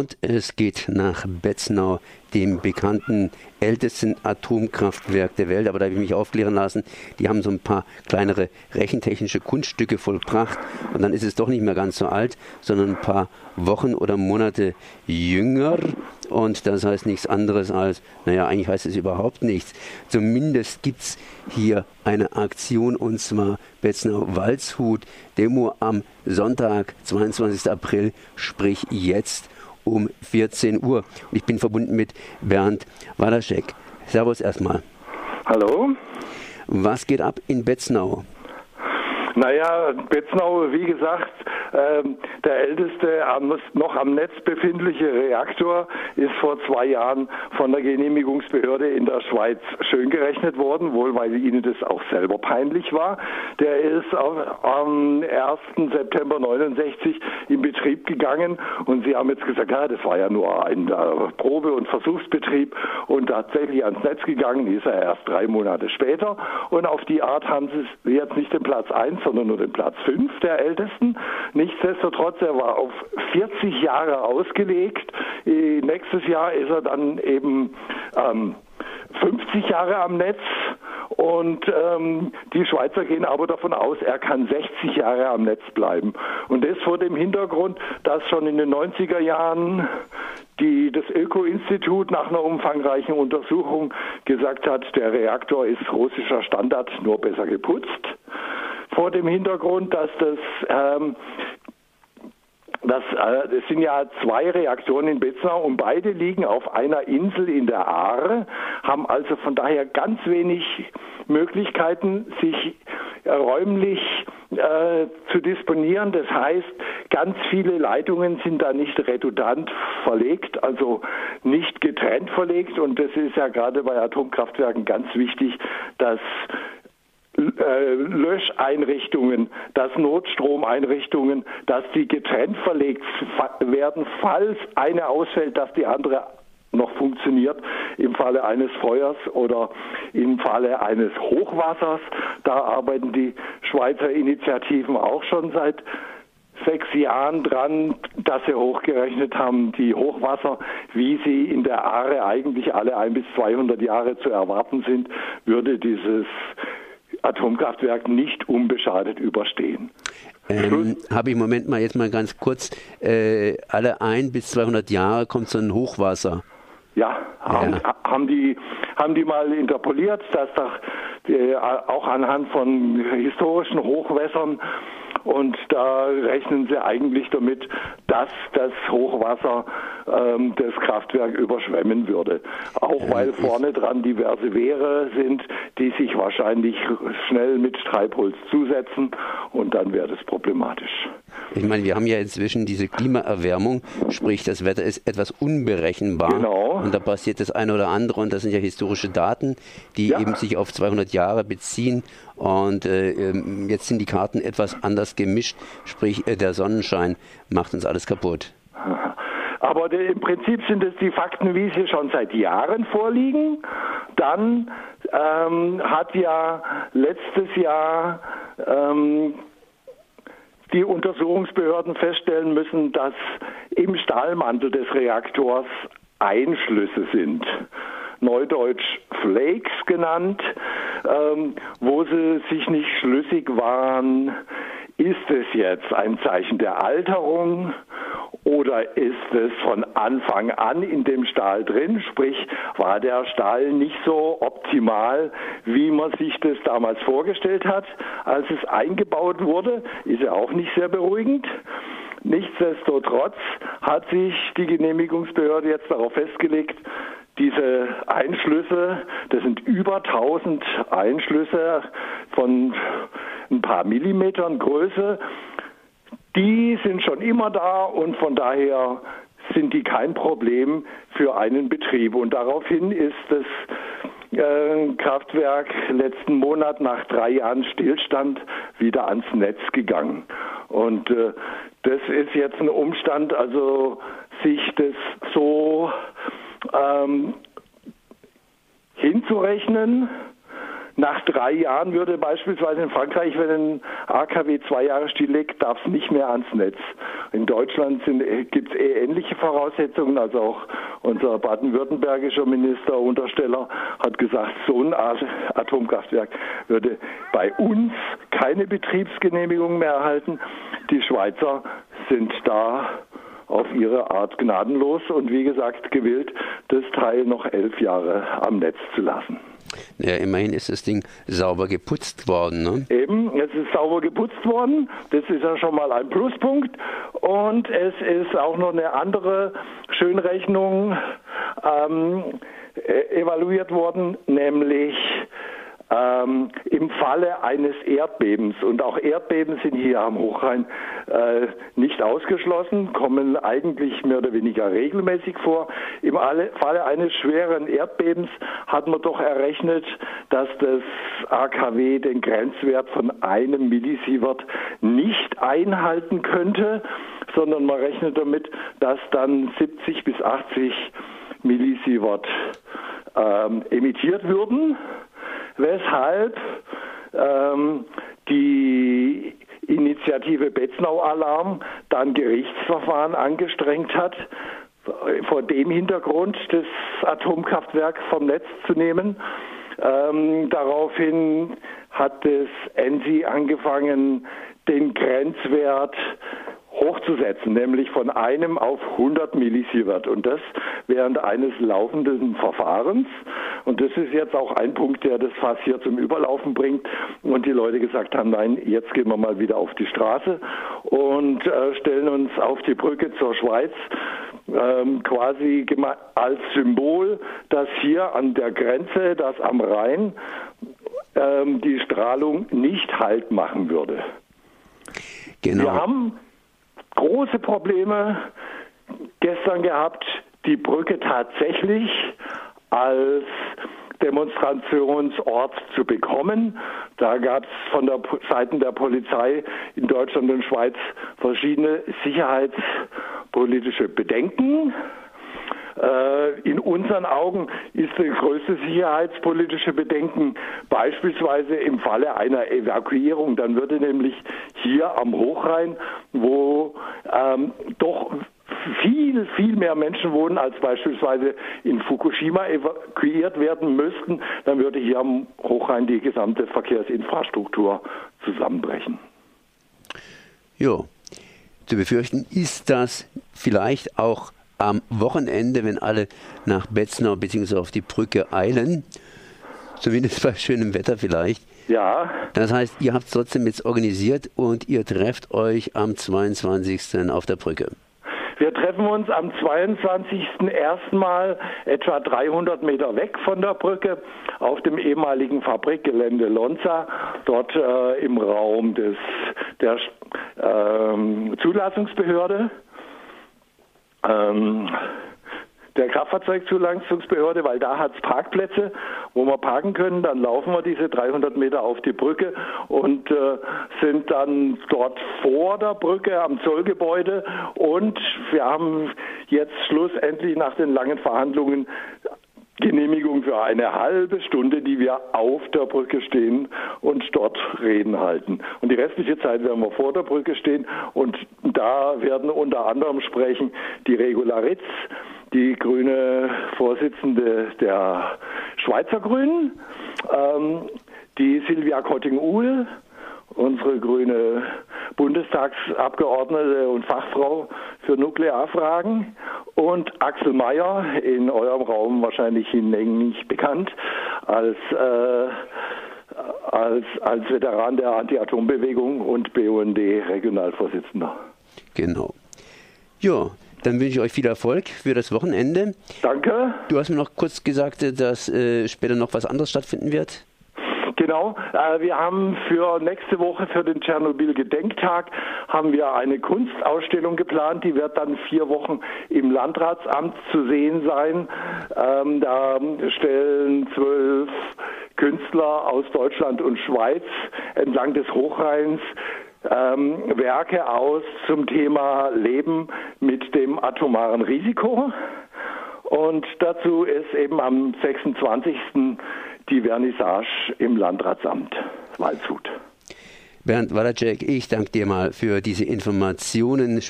Und es geht nach Betznau, dem bekannten ältesten Atomkraftwerk der Welt. Aber da habe ich mich aufklären lassen, die haben so ein paar kleinere rechentechnische Kunststücke vollbracht. Und dann ist es doch nicht mehr ganz so alt, sondern ein paar Wochen oder Monate jünger. Und das heißt nichts anderes als, naja, eigentlich heißt es überhaupt nichts. Zumindest gibt es hier eine Aktion und zwar Betznau Waldshut, Demo am Sonntag, 22. April, sprich jetzt um 14 Uhr. Ich bin verbunden mit Bernd Walaschek. Servus erstmal. Hallo. Was geht ab in Betznau? Naja, Betznau, wie gesagt, ähm, der älteste noch am Netz befindliche Reaktor ist vor zwei Jahren von der Genehmigungsbehörde in der Schweiz schön gerechnet worden, wohl weil ihnen das auch selber peinlich war. Der ist am 1. September 69 in Betrieb gegangen und sie haben jetzt gesagt, ja, das war ja nur ein äh, Probe- und Versuchsbetrieb und tatsächlich ans Netz gegangen ist er erst drei Monate später und auf die Art haben sie jetzt nicht den Platz 1, sondern nur den Platz 5 der ältesten. Nichtsdestotrotz, er war auf 40 Jahre ausgelegt. Äh, nächstes Jahr ist er dann eben ähm, 50 Jahre am Netz und ähm, die Schweizer gehen aber davon aus, er kann 60 Jahre am Netz bleiben. Und das vor dem Hintergrund, dass schon in den 90er Jahren die, das Öko-Institut nach einer umfangreichen Untersuchung gesagt hat, der Reaktor ist russischer Standard, nur besser geputzt vor dem Hintergrund, dass das ähm, das, äh, das sind ja zwei Reaktoren in Betznau und beide liegen auf einer Insel in der Aare, haben also von daher ganz wenig Möglichkeiten, sich räumlich äh, zu disponieren. Das heißt, ganz viele Leitungen sind da nicht redundant verlegt, also nicht getrennt verlegt. Und das ist ja gerade bei Atomkraftwerken ganz wichtig, dass äh, Löscheinrichtungen, dass Notstromeinrichtungen, dass die getrennt verlegt werden, falls eine ausfällt, dass die andere noch funktioniert im Falle eines Feuers oder im Falle eines Hochwassers. Da arbeiten die Schweizer Initiativen auch schon seit sechs Jahren dran, dass sie hochgerechnet haben, die Hochwasser, wie sie in der Aare eigentlich alle ein bis 200 Jahre zu erwarten sind, würde dieses Atomkraftwerk nicht unbeschadet überstehen. Ähm, Habe ich Moment mal jetzt mal ganz kurz, äh, alle ein bis 200 Jahre kommt so ein Hochwasser. Ja, haben, ja. haben, die, haben die mal interpoliert, dass doch äh, auch anhand von historischen Hochwässern und da rechnen sie eigentlich damit, dass das Hochwasser ähm, das Kraftwerk überschwemmen würde. Auch weil vorne dran diverse Wehre sind, die sich wahrscheinlich schnell mit Treibholz zusetzen und dann wäre das problematisch. Ich meine, wir haben ja inzwischen diese Klimaerwärmung, sprich das Wetter ist etwas unberechenbar genau. und da passiert das eine oder andere und das sind ja historische Daten, die ja. eben sich auf 200 Jahre beziehen und äh, ähm, jetzt sind die Karten etwas anders gemischt, sprich äh, der Sonnenschein macht uns alles kaputt. Aber im Prinzip sind es die Fakten, wie sie schon seit Jahren vorliegen. Dann ähm, hat ja letztes Jahr ähm, die Untersuchungsbehörden feststellen müssen, dass im Stahlmantel des Reaktors Einschlüsse sind. Neudeutsch Flakes genannt, ähm, wo sie sich nicht schlüssig waren, ist es jetzt ein Zeichen der Alterung oder ist es von Anfang an in dem Stahl drin? Sprich, war der Stahl nicht so optimal, wie man sich das damals vorgestellt hat, als es eingebaut wurde? Ist ja auch nicht sehr beruhigend. Nichtsdestotrotz hat sich die Genehmigungsbehörde jetzt darauf festgelegt, diese Einschlüsse, das sind über 1000 Einschlüsse von ein paar Millimetern Größe, die sind schon immer da und von daher sind die kein Problem für einen Betrieb. Und daraufhin ist das äh, Kraftwerk letzten Monat nach drei Jahren Stillstand wieder ans Netz gegangen. Und äh, das ist jetzt ein Umstand, also sich das so ähm, hinzurechnen, nach drei Jahren würde beispielsweise in Frankreich, wenn ein AKW zwei Jahre still liegt, darf es nicht mehr ans Netz. In Deutschland gibt es eh ähnliche Voraussetzungen. Also auch unser baden-württembergischer Minister Untersteller hat gesagt, so ein Atomkraftwerk würde bei uns keine Betriebsgenehmigung mehr erhalten. Die Schweizer sind da auf ihre Art gnadenlos und wie gesagt gewillt, das Teil noch elf Jahre am Netz zu lassen. Ja, immerhin ist das Ding sauber geputzt worden. Ne? Eben, es ist sauber geputzt worden. Das ist ja schon mal ein Pluspunkt. Und es ist auch noch eine andere Schönrechnung ähm, e-, evaluiert worden, nämlich ähm, im Falle eines Erdbebens, und auch Erdbeben sind hier am Hochrhein äh, nicht ausgeschlossen, kommen eigentlich mehr oder weniger regelmäßig vor. Im Falle eines schweren Erdbebens hat man doch errechnet, dass das AKW den Grenzwert von einem Millisievert nicht einhalten könnte, sondern man rechnet damit, dass dann 70 bis 80 Millisievert ähm, emittiert würden weshalb ähm, die Initiative Betznau-Alarm dann Gerichtsverfahren angestrengt hat, vor dem Hintergrund das Atomkraftwerk vom Netz zu nehmen. Ähm, daraufhin hat das ENSI angefangen, den Grenzwert hochzusetzen, nämlich von einem auf 100 Millisievert und das während eines laufenden Verfahrens. Und das ist jetzt auch ein Punkt, der das Fass hier zum Überlaufen bringt und die Leute gesagt haben, nein, jetzt gehen wir mal wieder auf die Straße und äh, stellen uns auf die Brücke zur Schweiz ähm, quasi als Symbol, dass hier an der Grenze, dass am Rhein ähm, die Strahlung nicht Halt machen würde. Genau. Wir haben große Probleme gestern gehabt, die Brücke tatsächlich als Demonstrationsort zu bekommen. Da gab es von der Seiten der Polizei in Deutschland und Schweiz verschiedene sicherheitspolitische Bedenken. Äh, in unseren Augen ist das größte sicherheitspolitische Bedenken beispielsweise im Falle einer Evakuierung. Dann würde nämlich hier am Hochrhein, wo ähm, doch viel, viel mehr Menschen wohnen, als beispielsweise in Fukushima evakuiert werden müssten, dann würde hier am Hochrhein die gesamte Verkehrsinfrastruktur zusammenbrechen. Ja, zu befürchten ist das vielleicht auch am Wochenende, wenn alle nach Betznau bzw. auf die Brücke eilen, zumindest bei schönem Wetter vielleicht. Ja. Das heißt, ihr habt es trotzdem jetzt organisiert und ihr trefft euch am 22. auf der Brücke. Wir treffen uns am 22. erstmal etwa 300 Meter weg von der Brücke auf dem ehemaligen Fabrikgelände Lonza, dort äh, im Raum des, der äh, Zulassungsbehörde ähm, der Kraftfahrzeugzulassungsbehörde, weil da hat es Parkplätze, wo wir parken können. Dann laufen wir diese 300 Meter auf die Brücke und äh, sind dann dort vor der Brücke am Zollgebäude. Und wir haben jetzt schlussendlich nach den langen Verhandlungen Genehmigung für eine halbe Stunde, die wir auf der Brücke stehen und dort Reden halten. Und die restliche Zeit werden wir vor der Brücke stehen und da werden unter anderem sprechen die Regularitz, die grüne Vorsitzende der Schweizer Grünen, ähm, die Silvia Kotting-Uhl, unsere grüne Bundestagsabgeordnete und Fachfrau für Nuklearfragen und Axel Mayer, in eurem Raum wahrscheinlich hinlänglich bekannt, als, äh, als, als Veteran der Anti-Atom-Bewegung und BUND-Regionalvorsitzender. Genau. Ja, dann wünsche ich euch viel Erfolg für das Wochenende. Danke. Du hast mir noch kurz gesagt, dass äh, später noch was anderes stattfinden wird. Genau. Äh, wir haben für nächste Woche für den Tschernobyl-Gedenktag haben wir eine Kunstausstellung geplant. Die wird dann vier Wochen im Landratsamt zu sehen sein. Ähm, da stellen zwölf Künstler aus Deutschland und Schweiz entlang des Hochrheins ähm, Werke aus zum Thema Leben mit dem atomaren Risiko. Und dazu ist eben am 26 die Vernissage im Landratsamt Waldshut. Bernd Walacek, ich danke dir mal für diese Informationen.